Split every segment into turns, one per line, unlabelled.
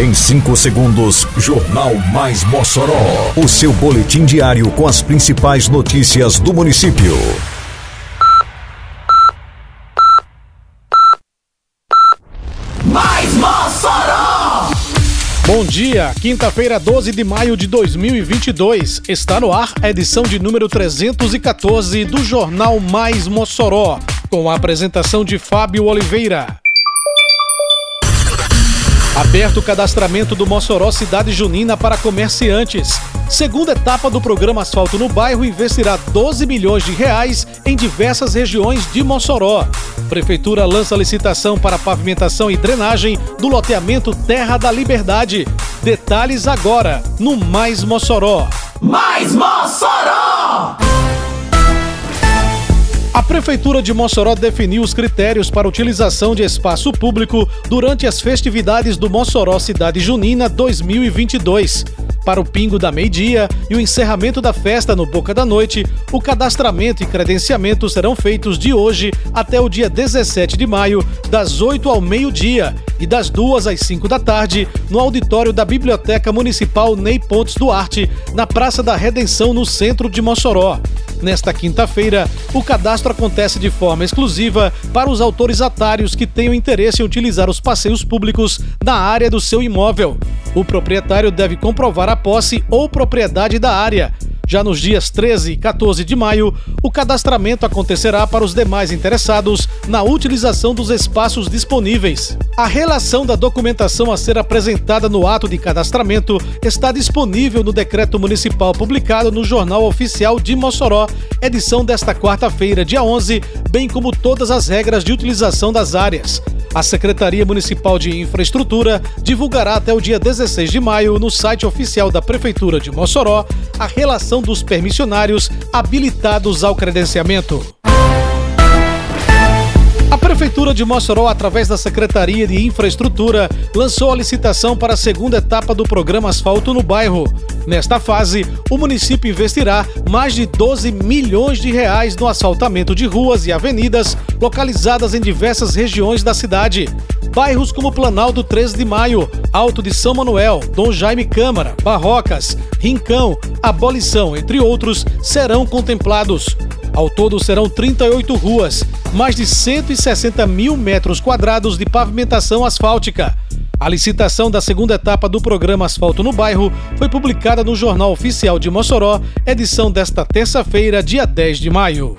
Em 5 segundos, Jornal Mais Mossoró. O seu boletim diário com as principais notícias do município.
Mais Mossoró!
Bom dia, quinta-feira, 12 de maio de 2022. Está no ar a edição de número 314 do Jornal Mais Mossoró, com a apresentação de Fábio Oliveira. Aberto o cadastramento do Mossoró Cidade Junina para comerciantes. Segunda etapa do programa Asfalto no Bairro investirá 12 milhões de reais em diversas regiões de Mossoró. Prefeitura lança licitação para pavimentação e drenagem do loteamento Terra da Liberdade. Detalhes agora no Mais Mossoró.
Mais Mossoró!
A Prefeitura de Mossoró definiu os critérios para utilização de espaço público durante as festividades do Mossoró Cidade Junina 2022. Para o pingo da meio-dia e o encerramento da festa no Boca da Noite, o cadastramento e credenciamento serão feitos de hoje até o dia 17 de maio, das 8 ao meio-dia e das 2 às 5 da tarde, no auditório da Biblioteca Municipal Ney Pontes Duarte, na Praça da Redenção, no centro de Mossoró. Nesta quinta-feira, o cadastro acontece de forma exclusiva para os autorizatários que tenham interesse em utilizar os passeios públicos na área do seu imóvel. O proprietário deve comprovar a posse ou propriedade da área. Já nos dias 13 e 14 de maio, o cadastramento acontecerá para os demais interessados na utilização dos espaços disponíveis. A relação da documentação a ser apresentada no ato de cadastramento está disponível no decreto municipal publicado no Jornal Oficial de Mossoró, edição desta quarta-feira, dia 11, bem como todas as regras de utilização das áreas. A Secretaria Municipal de Infraestrutura divulgará até o dia 16 de maio no site oficial da Prefeitura de Mossoró a relação dos permissionários habilitados ao credenciamento. Prefeitura de Mossoró, através da Secretaria de Infraestrutura, lançou a licitação para a segunda etapa do programa Asfalto no Bairro. Nesta fase, o município investirá mais de 12 milhões de reais no asfaltamento de ruas e avenidas localizadas em diversas regiões da cidade. Bairros como Planalto 13 de Maio, Alto de São Manuel, Dom Jaime Câmara, Barrocas, Rincão, Abolição, entre outros, serão contemplados. Ao todo serão 38 ruas, mais de 160 mil metros quadrados de pavimentação asfáltica. A licitação da segunda etapa do programa Asfalto no Bairro foi publicada no Jornal Oficial de Mossoró, edição desta terça-feira, dia 10 de maio.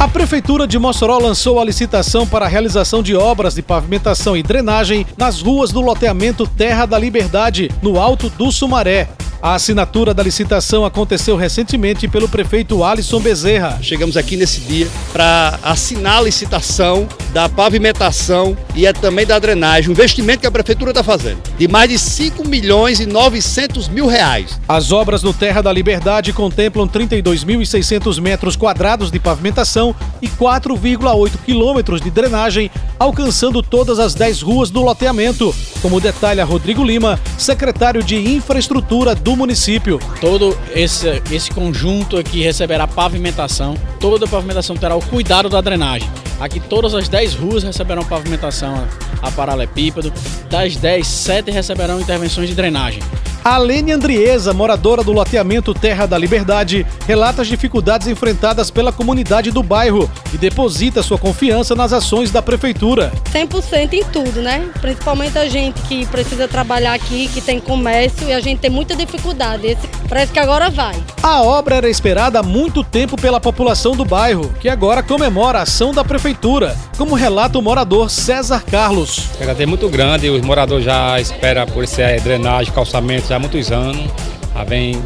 A Prefeitura de Mossoró lançou a licitação para a realização de obras de pavimentação e drenagem nas ruas do loteamento Terra da Liberdade, no Alto do Sumaré. A assinatura da licitação aconteceu recentemente pelo prefeito Alisson Bezerra.
Chegamos aqui nesse dia para assinar a licitação da pavimentação e é também da drenagem, um investimento que a prefeitura está fazendo, de mais de 5 milhões e 900 mil reais.
As obras no Terra da Liberdade contemplam 32.600 metros quadrados de pavimentação e 4,8 quilômetros de drenagem, alcançando todas as 10 ruas do loteamento, como detalha Rodrigo Lima, secretário de Infraestrutura do município.
Todo esse, esse conjunto aqui receberá pavimentação, toda a pavimentação terá o cuidado da drenagem. Aqui todas as 10 ruas receberão pavimentação a paralelepípedo, das 10, 7 receberão intervenções de drenagem.
A Lene Andriesa, moradora do loteamento Terra da Liberdade, relata as dificuldades enfrentadas pela comunidade do bairro e deposita sua confiança nas ações da prefeitura.
100% em tudo, né? Principalmente a gente que precisa trabalhar aqui, que tem comércio e a gente tem muita dificuldade. Esse, parece que agora vai.
A obra era esperada há muito tempo pela população do bairro, que agora comemora a ação da prefeitura, como relata o morador César Carlos.
É muito grande, os moradores já esperam por esse drenagem, calçamento já há muitos anos. Já vem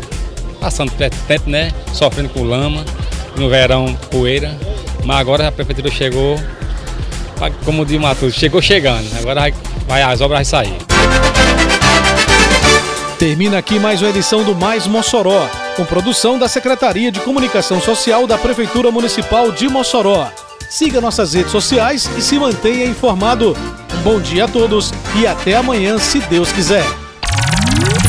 passando tempo, né? Sofrendo com lama, no verão poeira. Mas agora a prefeitura chegou, como diz o Matheus, chegou chegando. Agora vai, vai, as obras vão sair.
Termina aqui mais uma edição do Mais Mossoró, com produção da Secretaria de Comunicação Social da Prefeitura Municipal de Mossoró. Siga nossas redes sociais e se mantenha informado. Bom dia a todos e até amanhã, se Deus quiser.